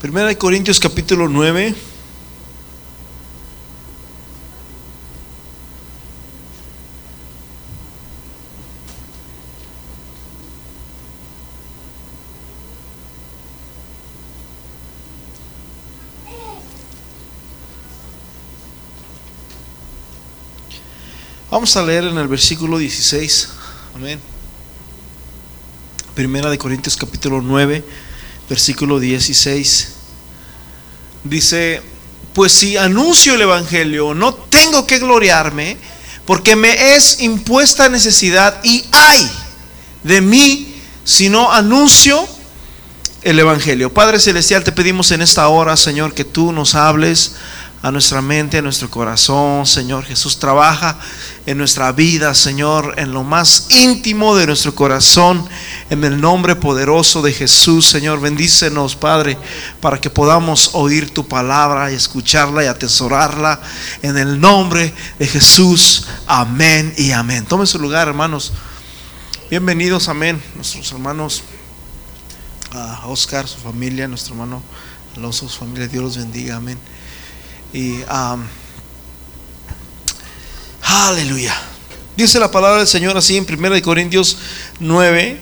Primera de Corintios capítulo 9. Vamos a leer en el versículo 16. Amén. Primera de Corintios capítulo 9, versículo 16. Dice, pues si anuncio el Evangelio, no tengo que gloriarme, porque me es impuesta necesidad y hay de mí si no anuncio el Evangelio. Padre Celestial, te pedimos en esta hora, Señor, que tú nos hables a nuestra mente, a nuestro corazón, Señor Jesús, trabaja en nuestra vida, Señor, en lo más íntimo de nuestro corazón, en el nombre poderoso de Jesús, Señor, bendícenos, Padre, para que podamos oír tu palabra y escucharla y atesorarla, en el nombre de Jesús, amén y amén. Tome su lugar, hermanos. Bienvenidos, amén, nuestros hermanos, a Oscar, su familia, nuestro hermano Alonso, su familia, Dios los bendiga, amén. Y aleluya. Dice la palabra del Señor así en 1 Corintios 9.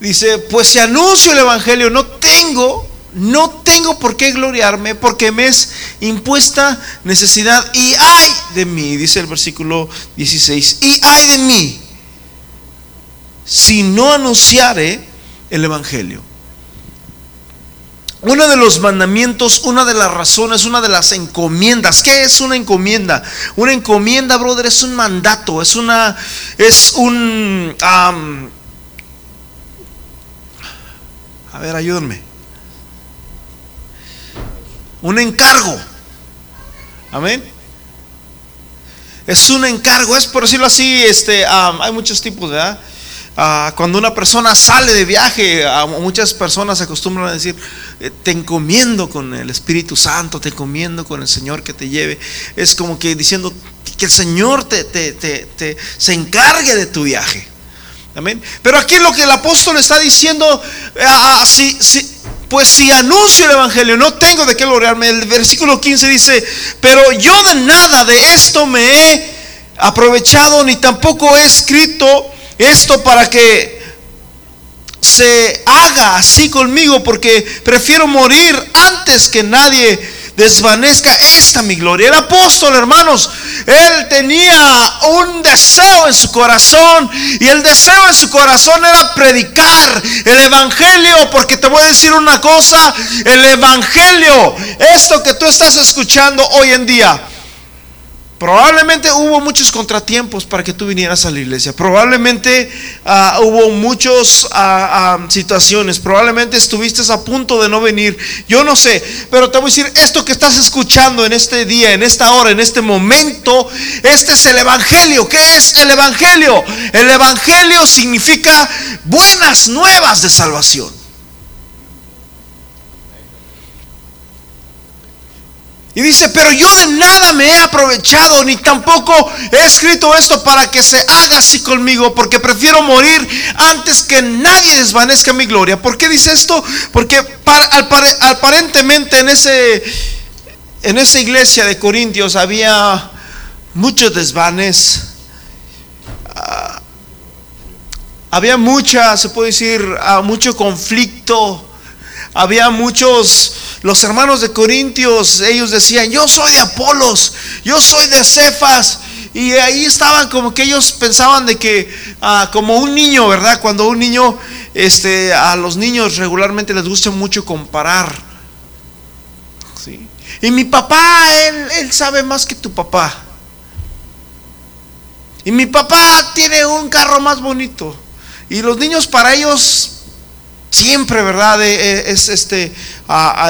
Dice, pues si anuncio el Evangelio, no tengo, no tengo por qué gloriarme, porque me es impuesta necesidad y hay de mí, dice el versículo 16, y hay de mí, si no anunciare el Evangelio uno de los mandamientos, una de las razones, una de las encomiendas. ¿Qué es una encomienda? Una encomienda, brother, es un mandato, es una, es un, a ver, ayúdenme. Un encargo. Amén. Es un encargo, es por decirlo así, este, hay muchos tipos, ¿verdad? Ah, cuando una persona sale de viaje, muchas personas se acostumbran a decir, eh, te encomiendo con el Espíritu Santo, te encomiendo con el Señor que te lleve. Es como que diciendo que el Señor se encargue de tu viaje. Amén. Pero aquí lo que el apóstol está diciendo, ah, ah, pues si anuncio el Evangelio, no tengo de qué gloriarme. El versículo 15 dice, pero yo de nada de esto me he aprovechado, ni tampoco he escrito esto para que se haga así conmigo, porque prefiero morir antes que nadie desvanezca esta mi gloria. El apóstol, hermanos, él tenía un deseo en su corazón y el deseo en su corazón era predicar el evangelio, porque te voy a decir una cosa, el evangelio, esto que tú estás escuchando hoy en día, Probablemente hubo muchos contratiempos para que tú vinieras a la iglesia. Probablemente ah, hubo muchas ah, ah, situaciones. Probablemente estuviste a punto de no venir. Yo no sé. Pero te voy a decir, esto que estás escuchando en este día, en esta hora, en este momento, este es el Evangelio. ¿Qué es el Evangelio? El Evangelio significa buenas nuevas de salvación. Y dice, pero yo de nada me he aprovechado, ni tampoco he escrito esto para que se haga así conmigo, porque prefiero morir antes que nadie desvanezca mi gloria. ¿Por qué dice esto? Porque aparentemente en, ese, en esa iglesia de Corintios había muchos desvanes. Ah, había mucha, se puede decir, ah, mucho conflicto. Había muchos los hermanos de Corintios, ellos decían, yo soy de Apolos, yo soy de Cefas. Y ahí estaban como que ellos pensaban de que, ah, como un niño, ¿verdad? Cuando un niño, este, a los niños regularmente les gusta mucho comparar. ¿sí? Y mi papá, él, él sabe más que tu papá. Y mi papá tiene un carro más bonito. Y los niños para ellos siempre, ¿verdad? Eh, eh, es este,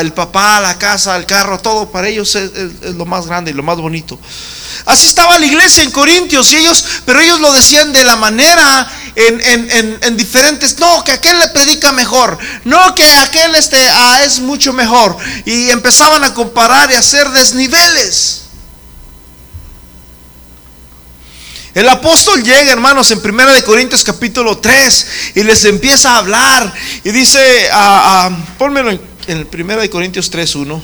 el papá, la casa, el carro, todo para ellos es, lo más grande y lo más bonito. Así estaba la iglesia en Corintios y ellos, pero ellos lo decían de la manera en, diferentes, no, que aquel le predica mejor, no, que aquel este, ah, es mucho mejor. Y empezaban a comparar y a hacer desniveles. El apóstol llega, hermanos, en 1 de Corintios capítulo 3 y les empieza a hablar y dice, a, a, en el 1 Corintios 3.1.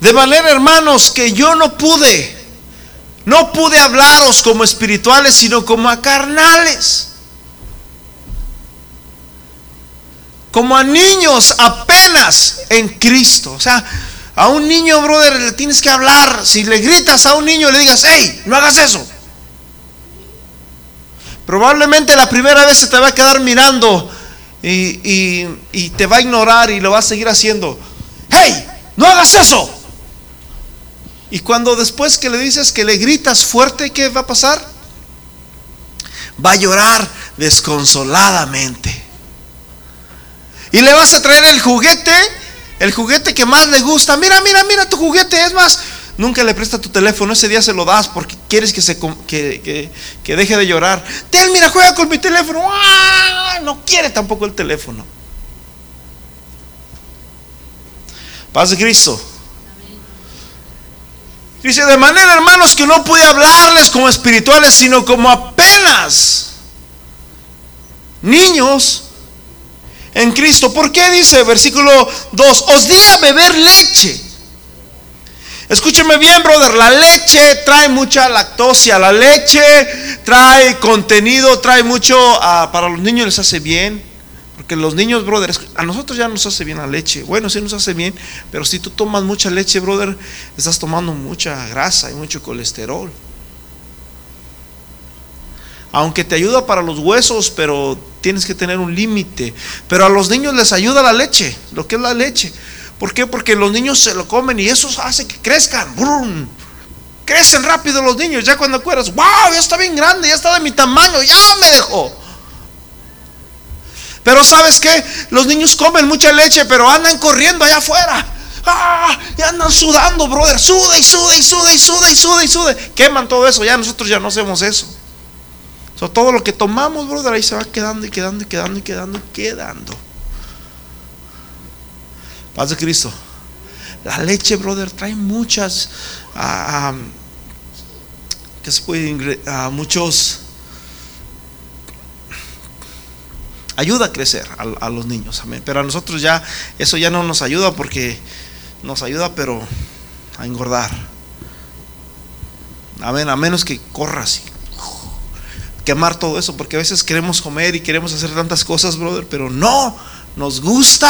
De manera, hermanos, que yo no pude, no pude hablaros como espirituales, sino como a carnales. Como a niños apenas en Cristo. O sea, a un niño, brother, le tienes que hablar. Si le gritas a un niño, le digas, hey, no hagas eso. Probablemente la primera vez se te va a quedar mirando y, y te va a ignorar y lo va a seguir haciendo. Hey, no hagas eso. Y cuando después que le dices que le gritas fuerte, ¿qué va a pasar? Va a llorar desconsoladamente. Y le vas a traer el juguete, el juguete que más le gusta. Mira, mira, mira tu juguete. Es más, nunca le presta tu teléfono. Ese día se lo das porque quieres que, se, que, que, deje de llorar. Ten, mira, juega con mi teléfono. ¡Ah! No quiere tampoco el teléfono. Paz de Cristo. Dice, de manera, hermanos, que no pude hablarles como espirituales, sino como apenas niños en Cristo. ¿Por qué dice versículo 2? Os di a beber leche. Escúcheme bien, brother, la leche trae mucha lactosia, la leche trae contenido, trae mucho, ah, para los niños les hace bien. Porque los niños, brother, a nosotros ya nos hace bien la leche. Bueno, sí nos hace bien, pero si tú tomas mucha leche, brother, estás tomando mucha grasa y mucho colesterol. Aunque te ayuda para los huesos, pero tienes que tener un límite. Pero a los niños les ayuda la leche, lo que es la leche. ¿Por qué? Porque los niños se lo comen y eso hace que crezcan. ¡Brum! Crecen rápido los niños. Ya cuando acuerdas, wow, ya está bien grande, ya está de mi tamaño, ya me dejó. Pero sabes qué? Los niños comen mucha leche, pero andan corriendo allá afuera. ¡Ah! Y andan sudando, brother. Suda y suda y suda y suda y suda y suda. Queman todo eso. Ya nosotros ya no hacemos eso. Todo lo que tomamos, brother, ahí se va quedando y quedando y quedando y quedando y quedando. Paz de Cristo. La leche, brother, trae muchas. Uh, ¿Qué se puede? Uh, muchos ayuda a crecer a, los niños, amén. Pero a nosotros ya, eso ya no nos ayuda porque nos ayuda, pero a engordar. Amén, a menos que corras quemar todo eso, porque a veces queremos comer y queremos hacer tantas cosas, brother, pero no nos gusta,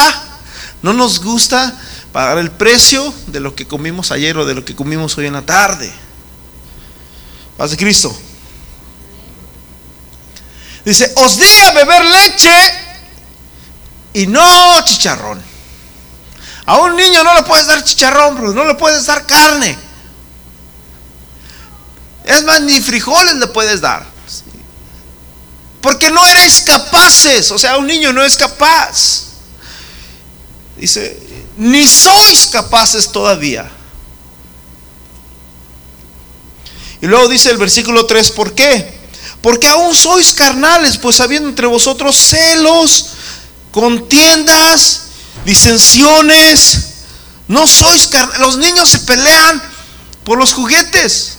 no nos gusta pagar el precio de lo que comimos ayer o de lo que comimos hoy en la tarde. Paz de Cristo. Dice, os di a beber leche y no chicharrón. A un niño no le puedes dar chicharrón, bro, no le puedes dar carne. Es más, ni frijoles le puedes dar. Porque no eres capaces. O sea, un niño no es capaz. Dice, ni sois capaces todavía. Y luego dice el versículo 3, ¿por qué? Porque aún sois carnales, pues habiendo entre vosotros celos, contiendas, disensiones. No sois carnales. Los niños se pelean por los juguetes.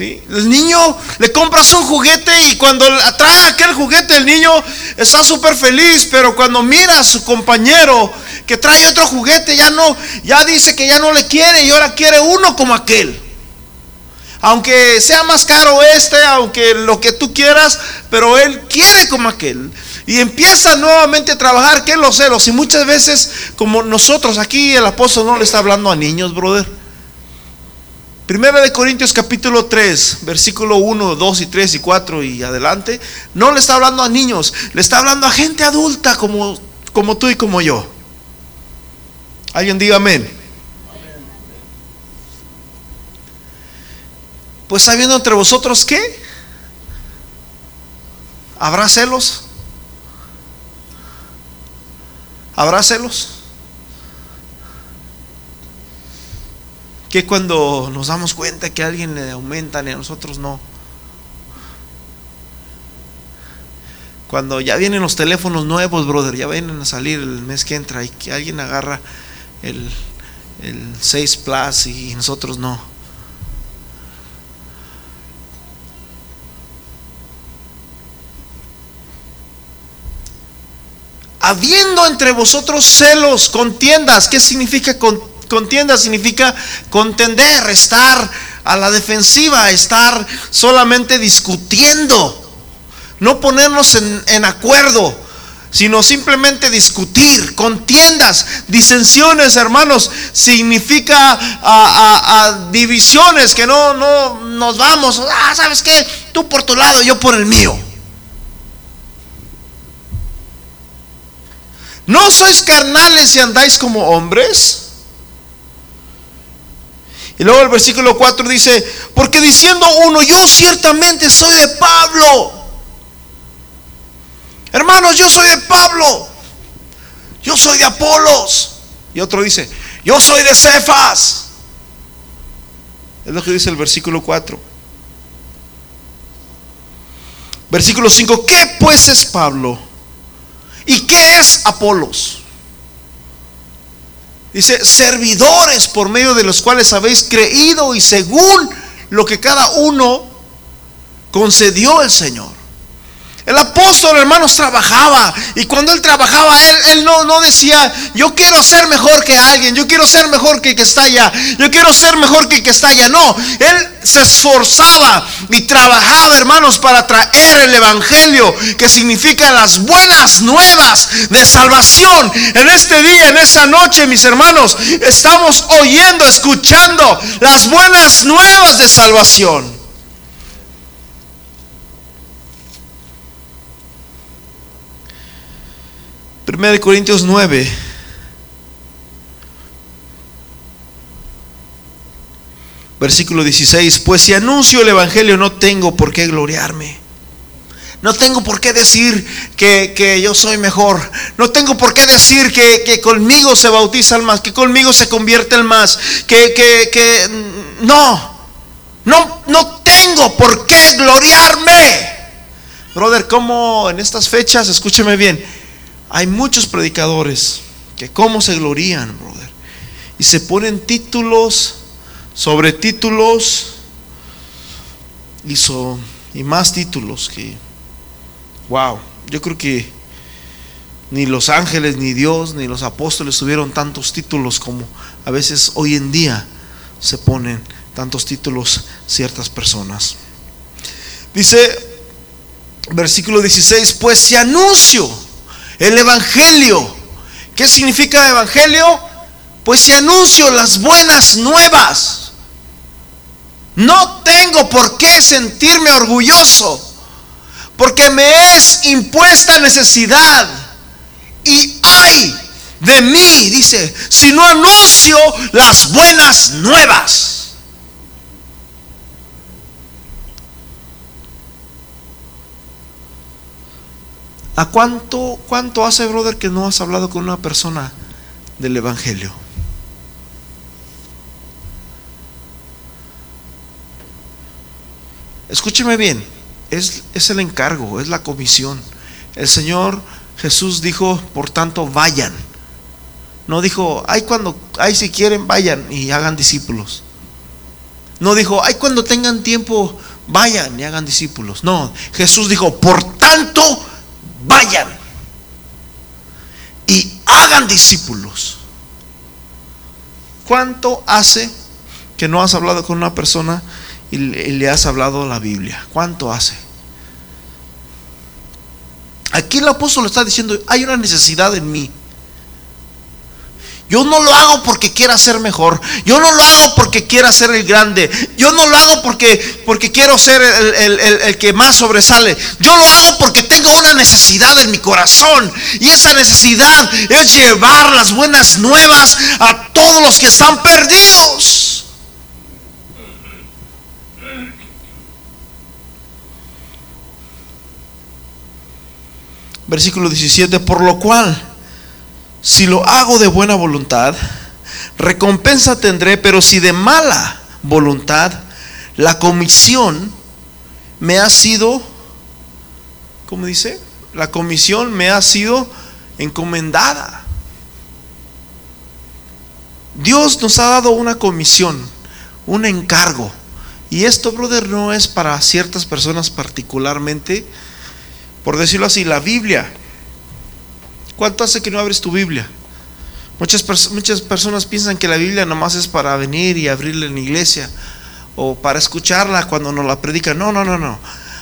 El niño le compras un juguete y cuando atrae aquel juguete el niño está súper feliz, pero cuando mira a su compañero que trae otro juguete ya no, ya dice que ya no le quiere y ahora quiere uno como aquel aunque sea más caro este, aunque lo que tú quieras, pero él quiere como aquel. Y empieza nuevamente a trabajar, que los celos. Y muchas veces, como nosotros aquí, el apóstol no le está hablando a niños, brother. Primera de Corintios capítulo 3, versículo 1, 2 y 3 y 4 y adelante, no le está hablando a niños, le está hablando a gente adulta como, como tú y como yo. Alguien diga amén. Pues sabiendo entre vosotros que habrá celos. ¿Habrá celos? que cuando nos damos cuenta que a alguien le aumentan y a nosotros no. Cuando ya vienen los teléfonos nuevos, brother, ya vienen a salir el mes que entra y que alguien agarra el, el 6 Plus y nosotros no. habiendo entre vosotros celos, contiendas. ¿Qué significa con, contienda? Significa contender, estar a la defensiva, estar solamente discutiendo, no ponernos en, acuerdo, sino simplemente discutir, contiendas, disensiones, hermanos, significa divisiones, que no, no nos vamos, ah, ¿sabes qué? Tú por tu lado, yo por el mío. ¿No sois carnales y andáis como hombres? Y luego el versículo 4 dice, porque diciendo uno, yo ciertamente soy de Pablo. Hermanos, yo soy de Pablo. Yo soy de Apolos. Y otro dice, yo soy de Cefas. Es lo que dice el versículo 4. Versículo 5, ¿qué pues es Pablo? ¿Y qué es Apolos? Dice, servidores por medio de los cuales habéis creído y según lo que cada uno concedió el Señor. El apóstol, hermanos, trabajaba. Y cuando él trabajaba, él, no, no decía, yo quiero ser mejor que alguien, yo quiero ser mejor que que está allá, yo quiero ser mejor que que está allá. No, él se esforzaba y trabajaba, hermanos, para traer el Evangelio, que significa las buenas nuevas de salvación. En este día, en esta noche, mis hermanos, estamos oyendo, escuchando las buenas nuevas de salvación. 1 Corintios 9. Versículo 16. Pues si anuncio el Evangelio no tengo por qué gloriarme. No tengo por qué decir que, yo soy mejor. No tengo por qué decir que, conmigo se bautiza el más, que conmigo se convierte el más. Que, que, no. No, no tengo por qué gloriarme. Brother, ¿cómo en estas fechas, escúcheme bien, hay muchos predicadores que como se glorían, brother. Y se ponen títulos sobre títulos y, y más títulos que, wow, yo creo que ni los ángeles, ni Dios, ni los apóstoles tuvieron tantos títulos como a veces hoy en día se ponen tantos títulos ciertas personas. Dice versículo 16, pues si anuncio el Evangelio. ¿Qué significa Evangelio? Pues si anuncio las buenas nuevas, no tengo por qué sentirme orgulloso, porque me es impuesta necesidad y hay de mí, dice, si no anuncio las buenas nuevas. ¿A cuánto, cuánto hace, brother, que no has hablado con una persona del Evangelio? Escúcheme bien, es, es, el encargo, es la comisión. El Señor Jesús dijo, por tanto, vayan. No dijo, ay cuando, ay si quieren, vayan y hagan discípulos. No dijo, ay cuando tengan tiempo, vayan y hagan discípulos. No, Jesús dijo, por tanto, vayan y hagan discípulos. ¿Cuánto hace que no has hablado con una persona y le has hablado la Biblia? ¿Cuánto hace? Aquí el apóstol está diciendo, hay una necesidad en mí. Yo no lo hago porque quiera ser mejor. Yo no lo hago porque quiera ser el grande. Yo no lo hago porque, porque quiero ser el, que más sobresale. Yo lo hago porque tengo una necesidad en mi corazón. Y esa necesidad es llevar las buenas nuevas a todos los que están perdidos. Versículo 17, por lo cual si lo hago de buena voluntad, recompensa tendré, pero si de mala voluntad, la comisión me ha sido, ¿cómo dice? La comisión me ha sido encomendada. Dios nos ha dado una comisión, un encargo. Y esto, brother, no es para ciertas personas particularmente. Por decirlo así, la Biblia ¿Cuánto hace que no abres tu Biblia? Muchas, muchas personas piensan que la Biblia nomás es para venir y abrirla en la iglesia o para escucharla cuando nos la predican. No, no, no, no.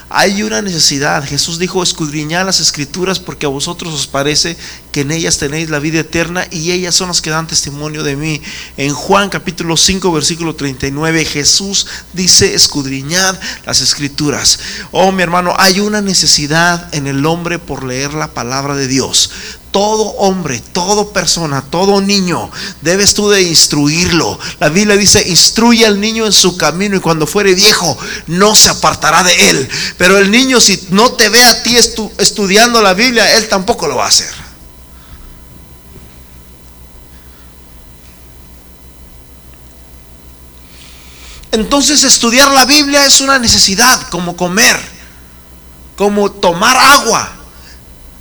Hay una necesidad. Jesús dijo, escudriñad las escrituras porque a vosotros os parece en ellas tenéis la vida eterna y ellas son las que dan testimonio de mí. En Juan capítulo 5 versículo 39 Jesús dice, escudriñad las escrituras. Oh mi hermano, hay una necesidad en el hombre por leer la palabra de Dios todo hombre, toda persona, todo niño, debes tú de instruirlo. La Biblia dice, instruye al niño en su camino y cuando fuere viejo no se apartará de él. Pero el niño si no te ve a ti estudiando la Biblia, él tampoco lo va a hacer. Entonces estudiar la Biblia es una necesidad, como comer, como tomar agua.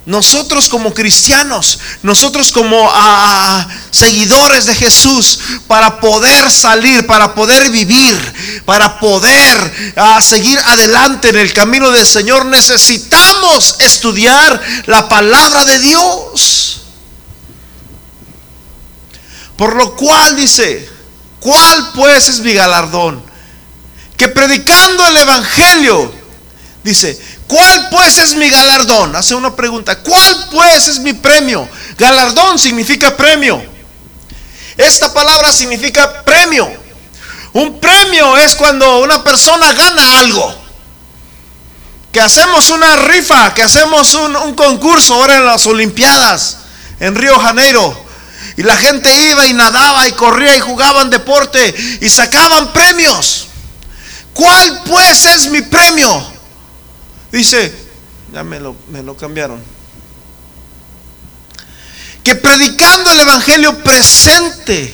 Nosotros como cristianos, nosotros como ah, seguidores de Jesús, para poder salir, para poder vivir, para poder ah, seguir adelante en el camino del Señor, necesitamos estudiar la palabra de Dios. Por lo cual dice, ¿cuál pues es mi galardón? Que predicando el Evangelio, dice, ¿Cuál pues es mi galardón? Hace una pregunta. ¿Cuál pues es mi premio? Galardón significa premio. Esta palabra significa premio. Un premio es cuando una persona gana algo. Que hacemos una rifa, que hacemos un, concurso ahora en las Olimpiadas en Río Janeiro. Y la gente iba y nadaba y corría y jugaban deporte y sacaban premios. ¿Cuál pues es mi premio? Dice, ya me lo, me lo cambiaron. Que predicando el Evangelio presente,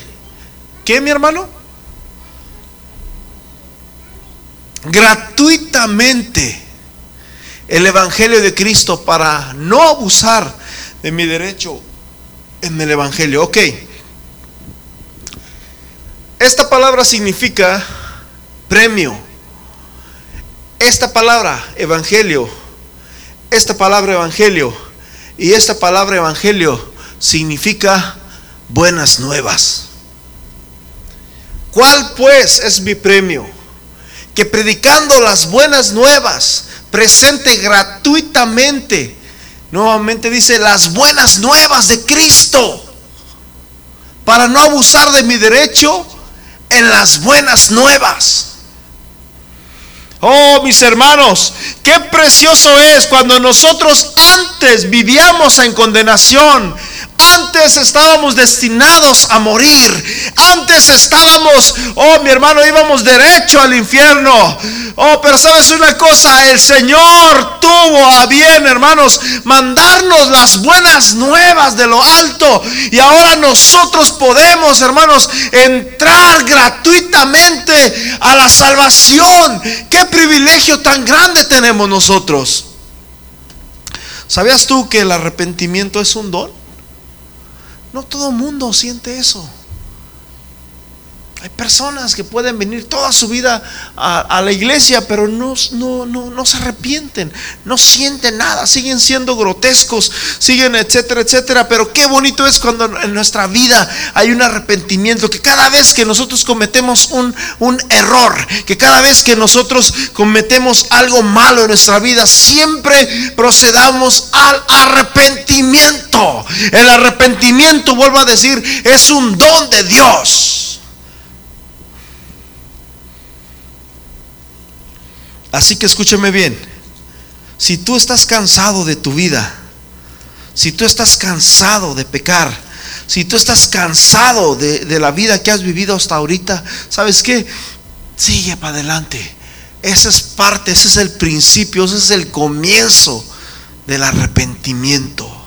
¿qué mi hermano? Gratuitamente el Evangelio de Cristo para no abusar de mi derecho en el Evangelio. Ok. Esta palabra significa premio esta palabra evangelio, esta palabra evangelio y esta palabra evangelio significa buenas nuevas. ¿Cuál pues es mi premio? Que predicando las buenas nuevas, presente gratuitamente, nuevamente dice las buenas nuevas de Cristo, para no abusar de mi derecho en las buenas nuevas. Oh, mis hermanos, qué precioso es cuando nosotros antes vivíamos en condenación, antes estábamos destinados a morir. Antes estábamos, oh mi hermano, íbamos derecho al infierno. Oh, pero sabes una cosa, el Señor tuvo a bien, hermanos, mandarnos las buenas nuevas de lo alto. Y ahora nosotros podemos, hermanos, entrar gratuitamente a la salvación. Qué privilegio tan grande tenemos nosotros. ¿Sabías tú que el arrepentimiento es un don? No todo mundo siente eso. Hay personas que pueden venir toda su vida a, la iglesia, pero no, no, no, no, se arrepienten, no sienten nada, siguen siendo grotescos, siguen, etcétera, etcétera. Pero qué bonito es cuando en nuestra vida hay un arrepentimiento, que cada vez que nosotros cometemos un, un error, que cada vez que nosotros cometemos algo malo en nuestra vida, siempre procedamos al arrepentimiento. El arrepentimiento, vuelvo a decir, es un don de Dios. Así que escúchame bien, si tú estás cansado de tu vida, si tú estás cansado de pecar, si tú estás cansado de, la vida que has vivido hasta ahorita, ¿sabes qué? Sigue para adelante. Esa es parte, ese es el principio, ese es el comienzo del arrepentimiento.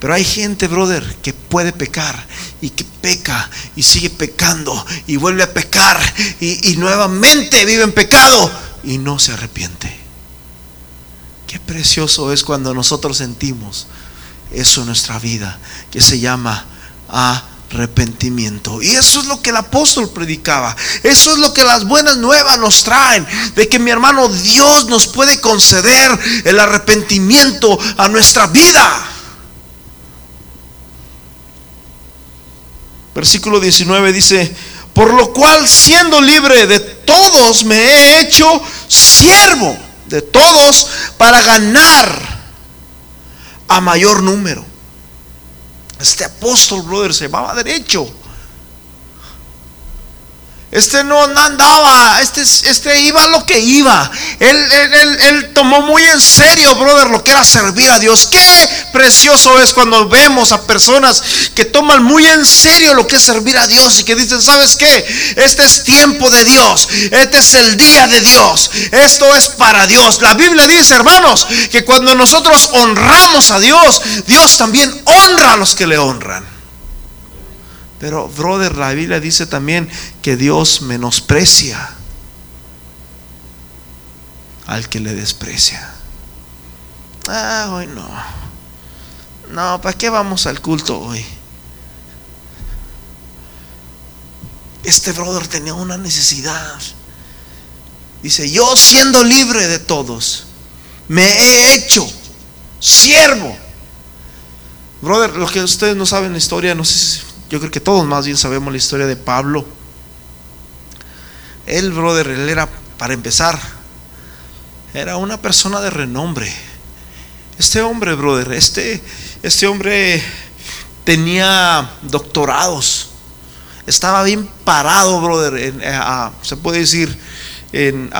Pero hay gente, brother, que puede pecar y que peca y sigue pecando y vuelve a pecar y, nuevamente vive en pecado y no se arrepiente. Qué precioso es cuando nosotros sentimos eso en nuestra vida, que se llama arrepentimiento. Y eso es lo que el apóstol predicaba. Eso es lo que las buenas nuevas nos traen. De que mi hermano Dios nos puede conceder el arrepentimiento a nuestra vida. Versículo 19 dice, por lo cual siendo libre de todos me he hecho siervo de todos para ganar a mayor número. Este apóstol, brother, se llamaba derecho. Este no, andaba, este, este iba lo que iba. Él, él, tomó muy en serio, brother, lo que era servir a Dios. Qué precioso es cuando vemos a personas que toman muy en serio lo que es servir a Dios y que dicen, ¿sabes qué? Este es tiempo de Dios. Este es el día de Dios. Esto es para Dios. La Biblia dice, hermanos, que cuando nosotros honramos a Dios, Dios también honra a los que le honran. Pero, brother, la Biblia dice también que Dios menosprecia al que le desprecia. Ah, hoy no. No, ¿para qué vamos al culto hoy? Este brother tenía una necesidad. Dice, yo siendo libre de todos, me he hecho siervo. Brother, lo que ustedes no saben la historia, no sé si yo creo que todos más bien sabemos la historia de Pablo. Él, brother, él era, para empezar, era una persona de renombre. Este hombre, brother, este, este hombre tenía doctorados. Estaba bien parado, brother. Eh, se puede decir, en,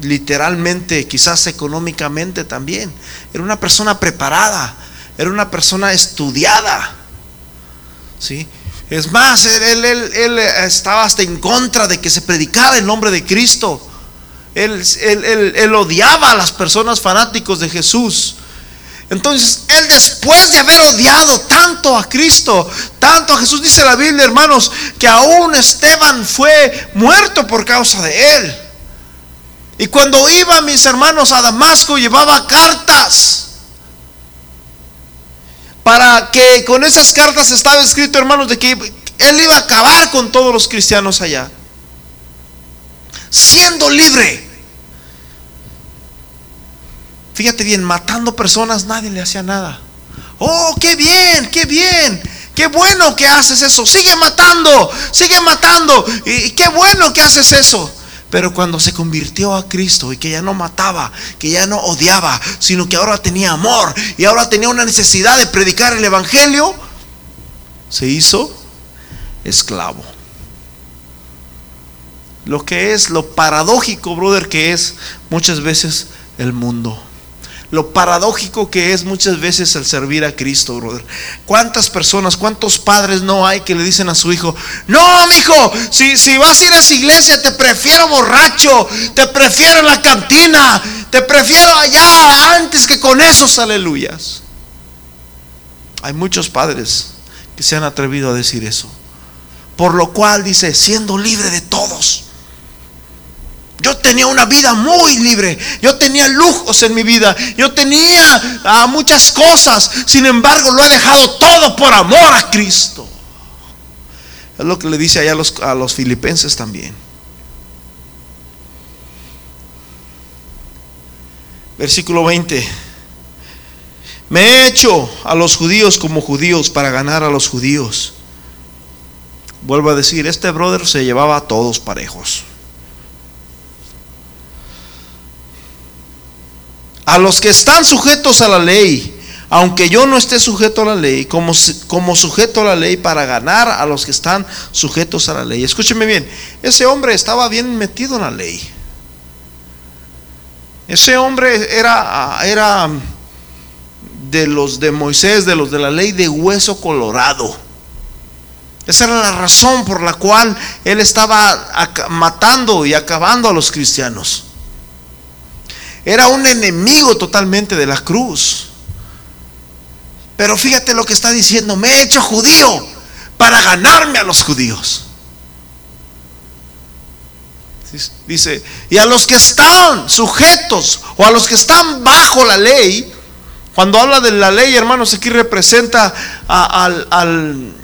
literalmente, quizás económicamente también. Era una persona preparada. Era una persona estudiada. ¿Sí? Es más, él, él, estaba hasta en contra de que se predicara el nombre de Cristo. Él, él, odiaba a las personas fanáticos de Jesús. Entonces, él después de haber odiado tanto a Cristo, tanto a Jesús, dice la Biblia, hermanos, que aún Esteban fue muerto por causa de él. Y cuando iba mis hermanos a Damasco, llevaba cartas para que con esas cartas estaba escrito, hermanos, de que él iba a acabar con todos los cristianos allá. Siendo libre. Fíjate bien, matando personas nadie le hacía nada. Oh, qué bien, qué bien. Qué bueno que haces eso. Sigue matando, sigue matando. Y qué bueno que haces eso. Pero cuando se convirtió a Cristo y que ya no mataba, que ya no odiaba, sino que ahora tenía amor y ahora tenía una necesidad de predicar el Evangelio, se hizo esclavo. Lo que es lo paradójico, brother, que es muchas veces el mundo lo paradójico que es muchas veces el servir a Cristo, brother. ¿Cuántas personas, cuántos padres no hay que le dicen a su hijo, no, mi hijo, si, si vas a ir a esa iglesia, te prefiero borracho, te prefiero en la cantina, te prefiero allá antes que con esos aleluyas? Hay muchos padres que se han atrevido a decir eso. Por lo cual dice, siendo libre de todos yo tenía una vida muy libre. Yo tenía lujos en mi vida. Yo tenía ah, muchas cosas. Sin embargo, lo he dejado todo por amor a Cristo. Es lo que le dice allá los, a los filipenses también. Versículo 20. Me he hecho a los judíos como judíos para ganar a los judíos. Vuelvo a decir, este brother se llevaba a todos parejos. A los que están sujetos a la ley, aunque yo no esté sujeto a la ley, como, como sujeto a la ley para ganar a los que están sujetos a la ley. Escúcheme bien, ese hombre estaba bien metido en la ley. Ese hombre era, era de los de Moisés, de los de la ley de hueso colorado. Esa era la razón por la cual él estaba matando y acabando a los cristianos. Era un enemigo totalmente de la cruz. Pero fíjate lo que está diciendo, me he hecho judío para ganarme a los judíos. Dice, y a los que están sujetos o a los que están bajo la ley, cuando habla de la ley, hermanos, aquí representa al,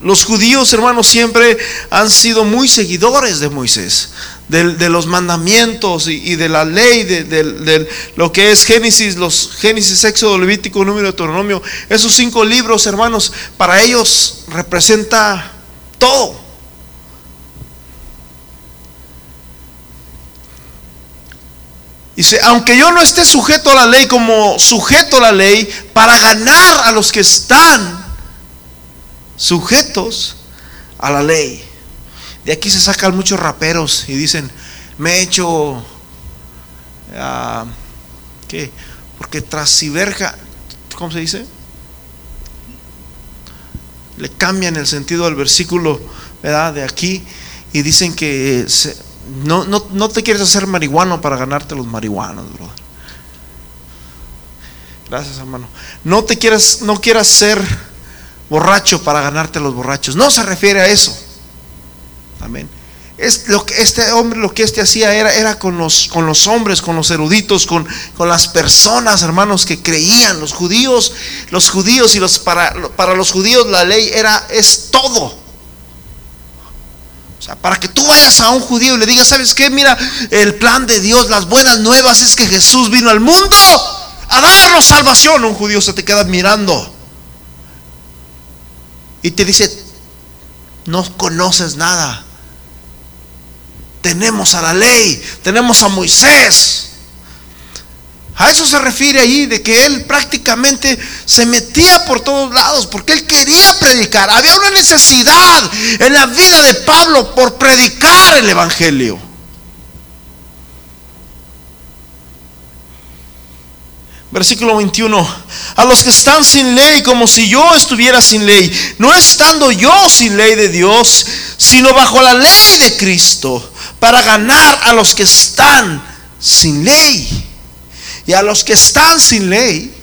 Los judíos, hermanos, siempre han sido muy seguidores de Moisés, de, los mandamientos y, de la ley, de, lo que es Génesis, los Génesis, Éxodo, Levítico, Número, Deuteronomio. Esos cinco libros, hermanos, para ellos representa todo. Dice, aunque yo no esté sujeto a la ley como sujeto a la ley, para ganar a los que están sujetos a la ley. De aquí se sacan muchos raperos y dicen, me he hecho, uh, ¿qué? Porque tras verja, ¿cómo se dice? Le cambian el sentido del versículo, ¿verdad? De aquí y dicen que no, no, te quieres hacer marihuano para ganarte los marihuanos, brother. Gracias, hermano. No te quieras, no quieras ser borracho para ganarte los borrachos. No se refiere a eso. Amén. Es lo que este hombre, lo que este hacía era, era con, los, con los hombres, con los eruditos, con, con, las personas, hermanos, que creían. Los judíos, los judíos y los para, para los judíos la ley era, es todo. O sea, para que tú vayas a un judío y le digas, ¿sabes qué? Mira, el plan de Dios, las buenas nuevas es que Jesús vino al mundo a darnos salvación. Un judío se te queda mirando y te dice, no conoces nada. Tenemos a la ley, tenemos a Moisés. A eso se refiere ahí, de que él prácticamente se metía por todos lados, porque él quería predicar. Había una necesidad en la vida de Pablo por predicar el Evangelio. Versículo 21. A los que están sin ley, como si yo estuviera sin ley, no estando yo sin ley de Dios, sino bajo la ley de Cristo, para ganar a los que están sin ley. Y a los que están sin ley,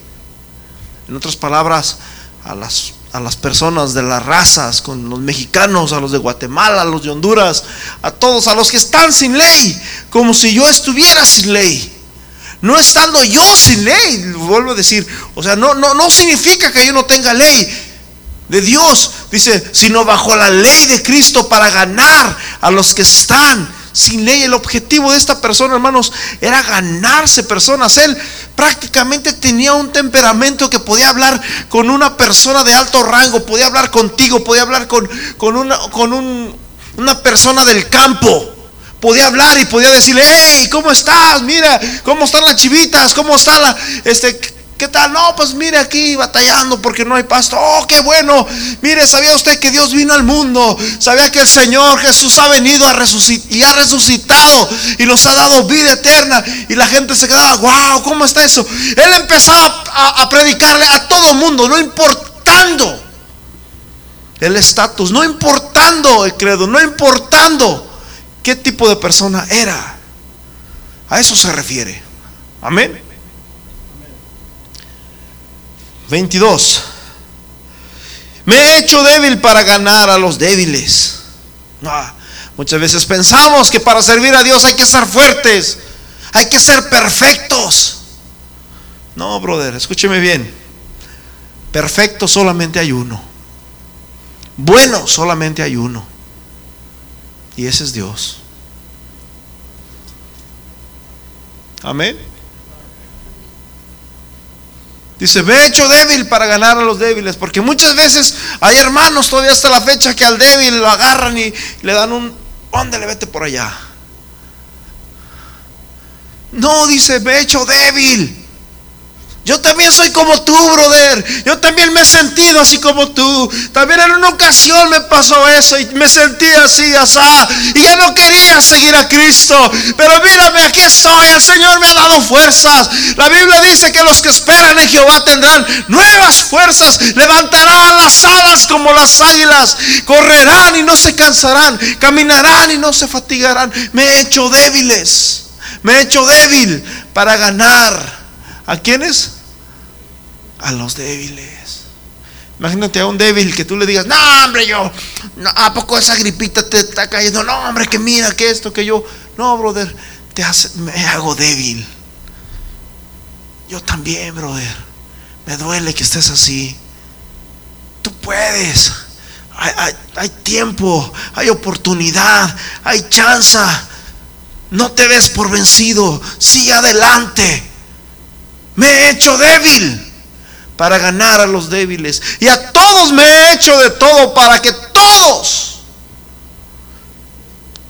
en otras palabras, a las, a las personas de las razas, con los mexicanos, a los de Guatemala, a los de Honduras, a todos, a los que están sin ley, como si yo estuviera sin ley no estando yo sin ley, vuelvo a decir, o sea, no, no, no significa que yo no tenga ley de Dios, dice, sino bajo la ley de Cristo para ganar a los que están sin ley. El objetivo de esta persona, hermanos, era ganarse personas. Él prácticamente tenía un temperamento que podía hablar con una persona de alto rango, podía hablar contigo, podía hablar con, con, una, con un, una persona del campo podía hablar y podía decirle, hey, ¿cómo estás? Mira, ¿cómo están las chivitas? ¿Cómo está la, este, qué tal? No, pues mire aquí batallando porque no hay pasto. Oh, qué bueno. Mire, ¿sabía usted que Dios vino al mundo? ¿Sabía que el Señor Jesús ha venido a resucitar y ha resucitado y nos ha dado vida eterna? Y la gente se quedaba, wow, ¿cómo está eso? Él empezaba a, a predicarle a todo mundo, no importando el estatus, no importando el credo, no importando qué tipo de persona era. A eso se refiere. Amén. 22. Me he hecho débil para ganar a los débiles. muchas veces pensamos que para servir a Dios hay que ser fuertes, hay que ser perfectos. No, brother, escúcheme bien. Perfecto solamente hay uno. Bueno solamente hay uno. Y ese es Dios. Amén. Dice, ve hecho débil para ganar a los débiles. Porque muchas veces hay hermanos todavía hasta la fecha que al débil lo agarran y le dan un, le vete por allá. No, dice, ve hecho débil. Yo también soy como tú, brother. Yo también me he sentido así como tú. También en una ocasión me pasó eso y me sentí así, asá. Y ya no quería seguir a Cristo. Pero mírame, aquí estoy. El Señor me ha dado fuerzas. La Biblia dice que los que esperan en Jehová tendrán nuevas fuerzas. Levantarán las alas como las águilas. Correrán y no se cansarán. Caminarán y no se fatigarán. Me he hecho débiles. Me he hecho débil para ganar. ¿A quiénes? A los débiles. Imagínate a un débil que tú le digas, no, hombre, yo, ¿a poco esa gripita te está cayendo? No, hombre, que mira, que esto, que yo. No, brother, te hace, me hago débil. Yo también, brother. Me duele que estés así. Tú puedes. hay, tiempo, hay oportunidad, hay chance. No te des por vencido, sigue adelante. Me he hecho débil para ganar a los débiles. Y a todos me he hecho de todo para que todos,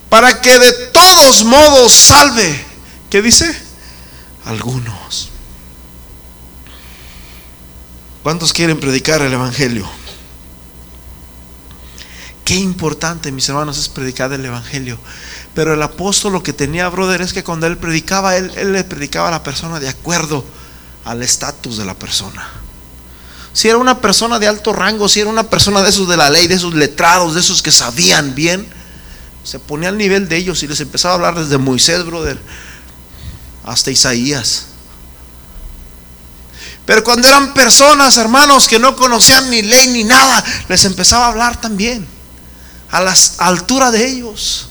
para que de todos modos salve. ¿Qué dice? Algunos. ¿Cuántos quieren predicar el Evangelio? Qué importante, mis hermanos, es predicar el Evangelio. Pero el apóstol lo que tenía, brother, es que cuando él predicaba, él, le predicaba a la persona de acuerdo al estatus de la persona. Si era una persona de alto rango, si era una persona de esos de la ley, de esos letrados, de esos que sabían bien, se ponía al nivel de ellos y les empezaba a hablar desde Moisés, brother, hasta Isaías. Pero cuando eran personas, hermanos, que no conocían ni ley ni nada, les empezaba a hablar también a la altura de ellos.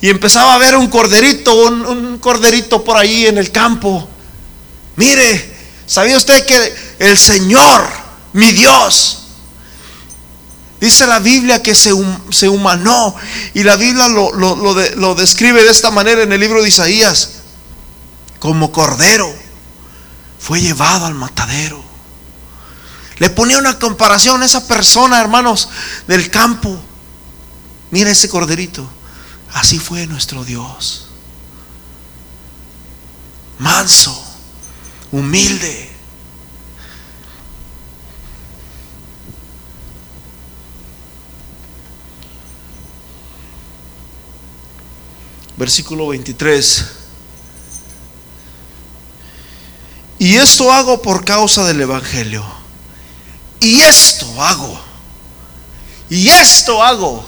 Y empezaba a ver un corderito, un, corderito por ahí en el campo. Mire, ¿sabía usted que el Señor, mi Dios, Dice la Biblia que se, se humanó y la Biblia lo, lo, describe de esta manera en el libro de Isaías. Como cordero fue llevado al matadero. Le ponía una comparación a esa persona, hermanos, del campo. Mira ese corderito. Así fue nuestro Dios. Manso, humilde. Versículo 23. Y esto hago por causa del Evangelio y esto hago. Y esto hago.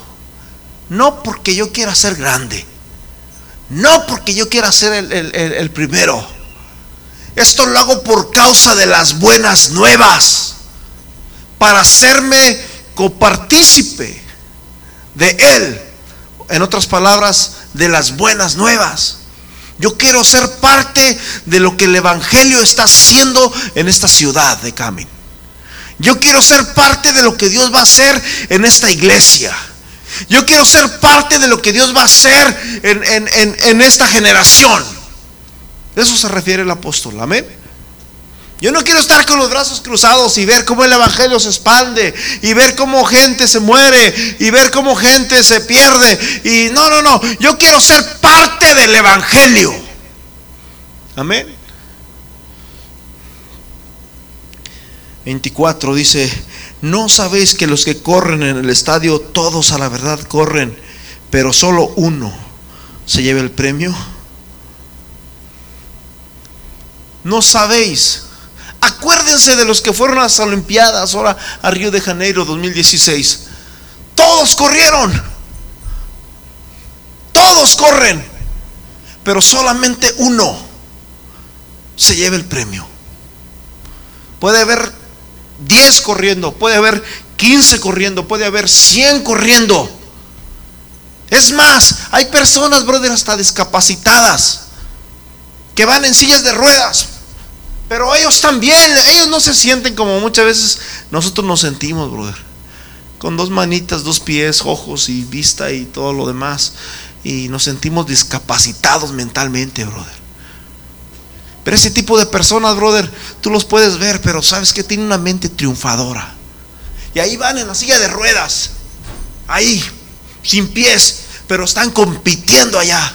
No porque yo quiera ser grande. No porque yo quiera ser el, primero. Esto lo hago por causa de las buenas nuevas. Para hacerme copartícipe de Él. En otras palabras, de las buenas nuevas. Yo quiero ser parte de lo que el Evangelio está haciendo en esta ciudad de Camino. Yo quiero ser parte de lo que Dios va a hacer en esta iglesia. Yo quiero ser parte de lo que Dios va a hacer en, esta generación. De eso se refiere el apóstol. Amén. Yo no quiero estar con los brazos cruzados y ver cómo el Evangelio se expande y ver cómo gente se muere y ver cómo gente se pierde. Y no, no, no. Yo quiero ser parte del Evangelio. Amén. 24 dice, ¿no sabéis que los que corren en el estadio, todos a la verdad corren, pero solo uno se lleva el premio? No sabéis. Acuérdense de los que fueron a las Olimpiadas, ahora a Río de Janeiro 2016. Todos corrieron. Todos corren. Pero solamente uno se lleva el premio. Puede haber 10 corriendo, puede haber 15 corriendo, puede haber 100 corriendo. Es más, hay personas, brother, hasta discapacitadas, que van en sillas de ruedas. Pero ellos también, ellos no se sienten como muchas veces nosotros nos sentimos, brother. Con dos manitas, dos pies, ojos y vista y todo lo demás. Y nos sentimos discapacitados mentalmente, brother. Pero ese tipo de personas, brother, tú los puedes ver, pero sabes que tienen una mente triunfadora. Y ahí van en la silla de ruedas, ahí, sin pies, pero están compitiendo allá.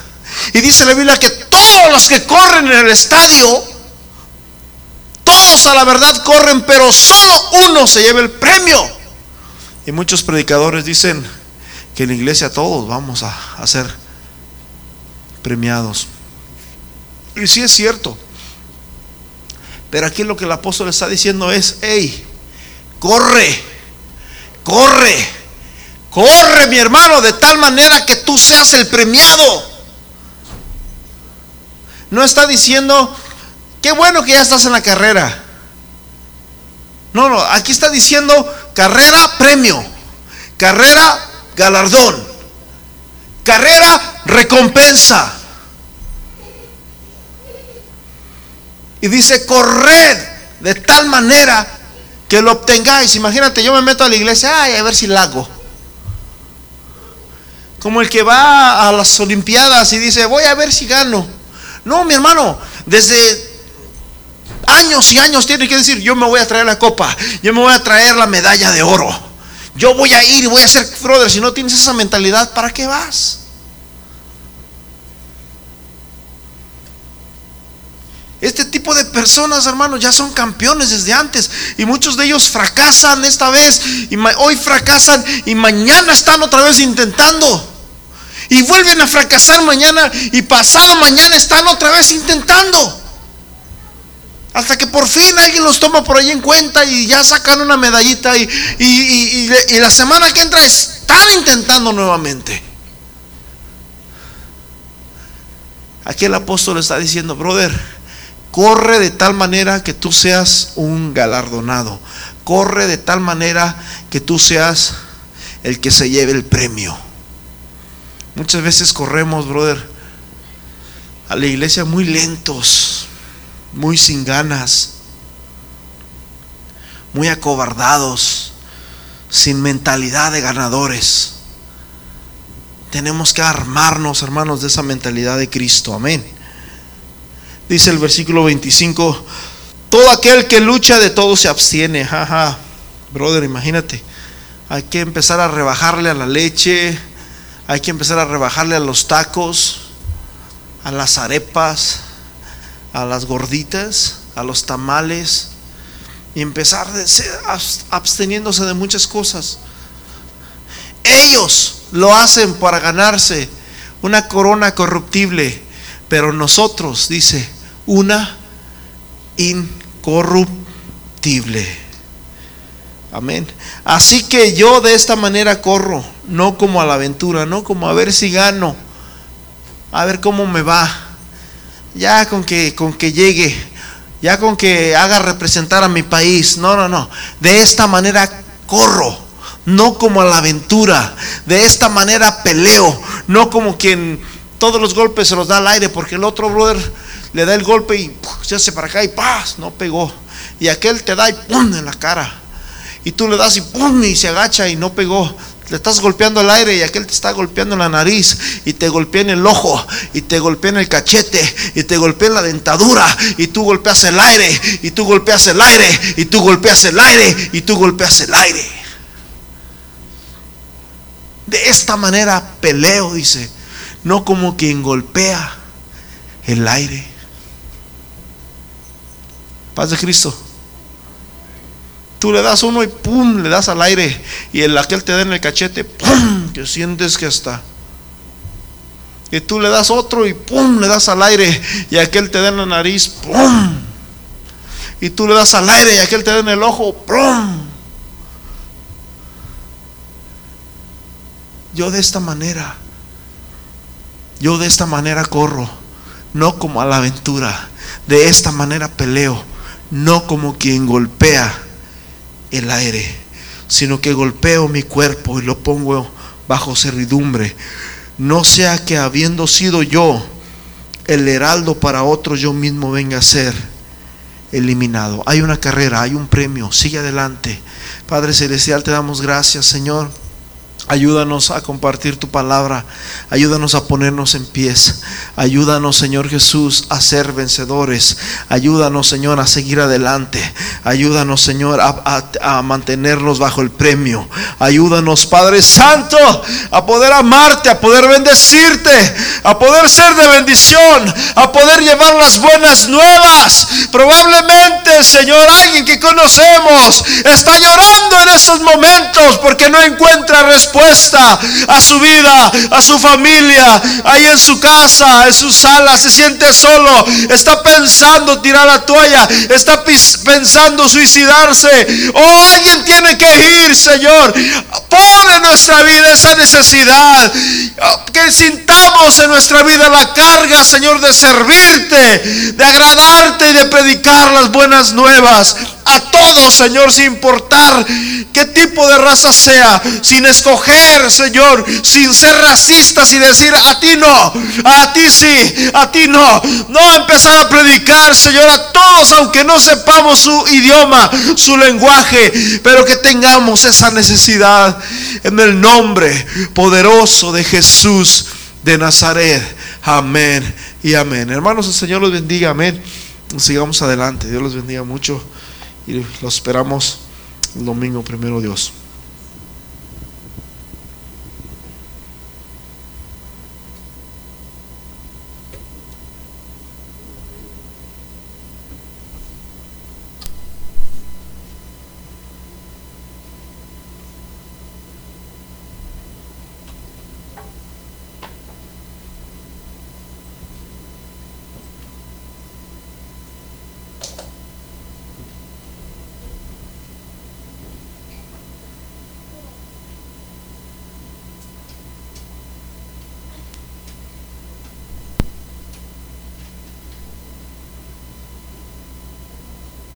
Y dice la Biblia que todos los que corren en el estadio, todos a la verdad corren, pero solo uno se lleva el premio. Y muchos predicadores dicen que en la iglesia todos vamos a, ser premiados. Y sí es cierto. Pero aquí lo que el apóstol está diciendo es, hey, corre, corre, corre mi hermano, de tal manera que tú seas el premiado. No está diciendo, qué bueno que ya estás en la carrera. No, no, aquí está diciendo carrera, premio, carrera, galardón, carrera, recompensa. Y dice, corred de tal manera que lo obtengáis. Imagínate, yo me meto a la iglesia, ay, a ver si la hago. Como el que va a las Olimpiadas y dice, voy a ver si gano. No, mi hermano, desde años y años tiene que decir, yo me voy a traer la copa, yo me voy a traer la medalla de oro. Yo voy a ir y voy a ser brother. Si no tienes esa mentalidad, ¿para qué vas? Este tipo de personas, hermanos, ya son campeones desde antes. Y muchos de ellos fracasan esta vez. Y hoy fracasan y mañana están otra vez intentando. Y vuelven a fracasar mañana. Y pasado mañana están otra vez intentando. Hasta que por fin alguien los toma por ahí en cuenta y ya sacan una medallita y, y, la semana que entra están intentando nuevamente. Aquí el apóstol está diciendo, brother, corre de tal manera que tú seas un galardonado. Corre de tal manera que tú seas el que se lleve el premio. Muchas veces corremos, brother, a la iglesia muy lentos muy sin ganas, muy acobardados, sin mentalidad de ganadores. Tenemos que armarnos, hermanos, de esa mentalidad de Cristo. Amén. Dice el versículo 25, todo aquel que lucha de todo se abstiene. Jaja, brother, imagínate. Hay que empezar a rebajarle a la leche, hay que empezar a rebajarle a los tacos, a las arepas, a las gorditas, a los tamales y empezar de absteniéndose de muchas cosas. Ellos lo hacen para ganarse una corona corruptible, pero nosotros, dice, una incorruptible. Amén. Así que yo de esta manera corro, no como a la aventura, no como a ver si gano, a ver cómo me va ya con que, con que llegue, ya con que haga representar a mi país. No, no, no. De esta manera corro, no como a la aventura. De esta manera peleo, no como quien todos los golpes se los da al aire, porque el otro brother le da el golpe y se hace para acá y ¡paz! No pegó. Y aquel te da y ¡pum! en la cara. Y tú le das y ¡pum! y se agacha y no pegó le estás golpeando el aire y aquel te está golpeando la nariz y te golpea en el ojo y te golpea en el cachete y te golpea en la dentadura y tú golpeas el aire y tú golpeas el aire y tú golpeas el aire y tú golpeas el aire. De esta manera peleo, dice, no como quien golpea el aire. Paz de Cristo. Tú le das uno y pum, le das al aire. Y el aquel te da en el cachete, pum, que sientes que está. Y tú le das otro y pum, le das al aire. Y aquel te da en la nariz, pum. Y tú le das al aire y aquel te da en el ojo, pum. Yo de esta manera, yo de esta manera corro, no como a la aventura. De esta manera peleo, no como quien golpea el aire, sino que golpeo mi cuerpo y lo pongo bajo servidumbre. No sea que habiendo sido yo el heraldo para otro, yo mismo venga a ser eliminado. Hay una carrera, hay un premio, sigue adelante. Padre Celestial, te damos gracias, Señor Ayúdanos a compartir tu palabra. Ayúdanos a ponernos en pies. Ayúdanos, Señor Jesús, a ser vencedores. Ayúdanos, Señor, a seguir adelante. Ayúdanos, Señor, a, mantenernos bajo el premio. Ayúdanos, Padre Santo, a poder amarte, a poder bendecirte, a poder ser de bendición, a poder llevar las buenas nuevas. Probablemente, Señor, alguien que conocemos está llorando en esos momentos porque no encuentra a su vida, a su familia, ahí en su casa, en su sala, se siente solo, está pensando tirar la toalla, está pensando suicidarse. Oh, alguien tiene que ir, Señor. Pon en nuestra vida esa necesidad. Que sintamos en nuestra vida la carga, Señor, de servirte, de agradarte y de predicar las buenas nuevas. A todos, Señor, sin importar qué tipo de raza sea, sin escoger, Señor, sin ser racistas y decir a ti no, a ti sí, a ti no. No empezar a predicar, Señor, a todos, aunque no sepamos su idioma, su lenguaje, pero que tengamos esa necesidad en el nombre poderoso de Jesús de Nazaret. Amén y amén. Hermanos, el Señor los bendiga. Amén. Sigamos adelante. Dios los bendiga mucho y lo esperamos el domingo primero Dios.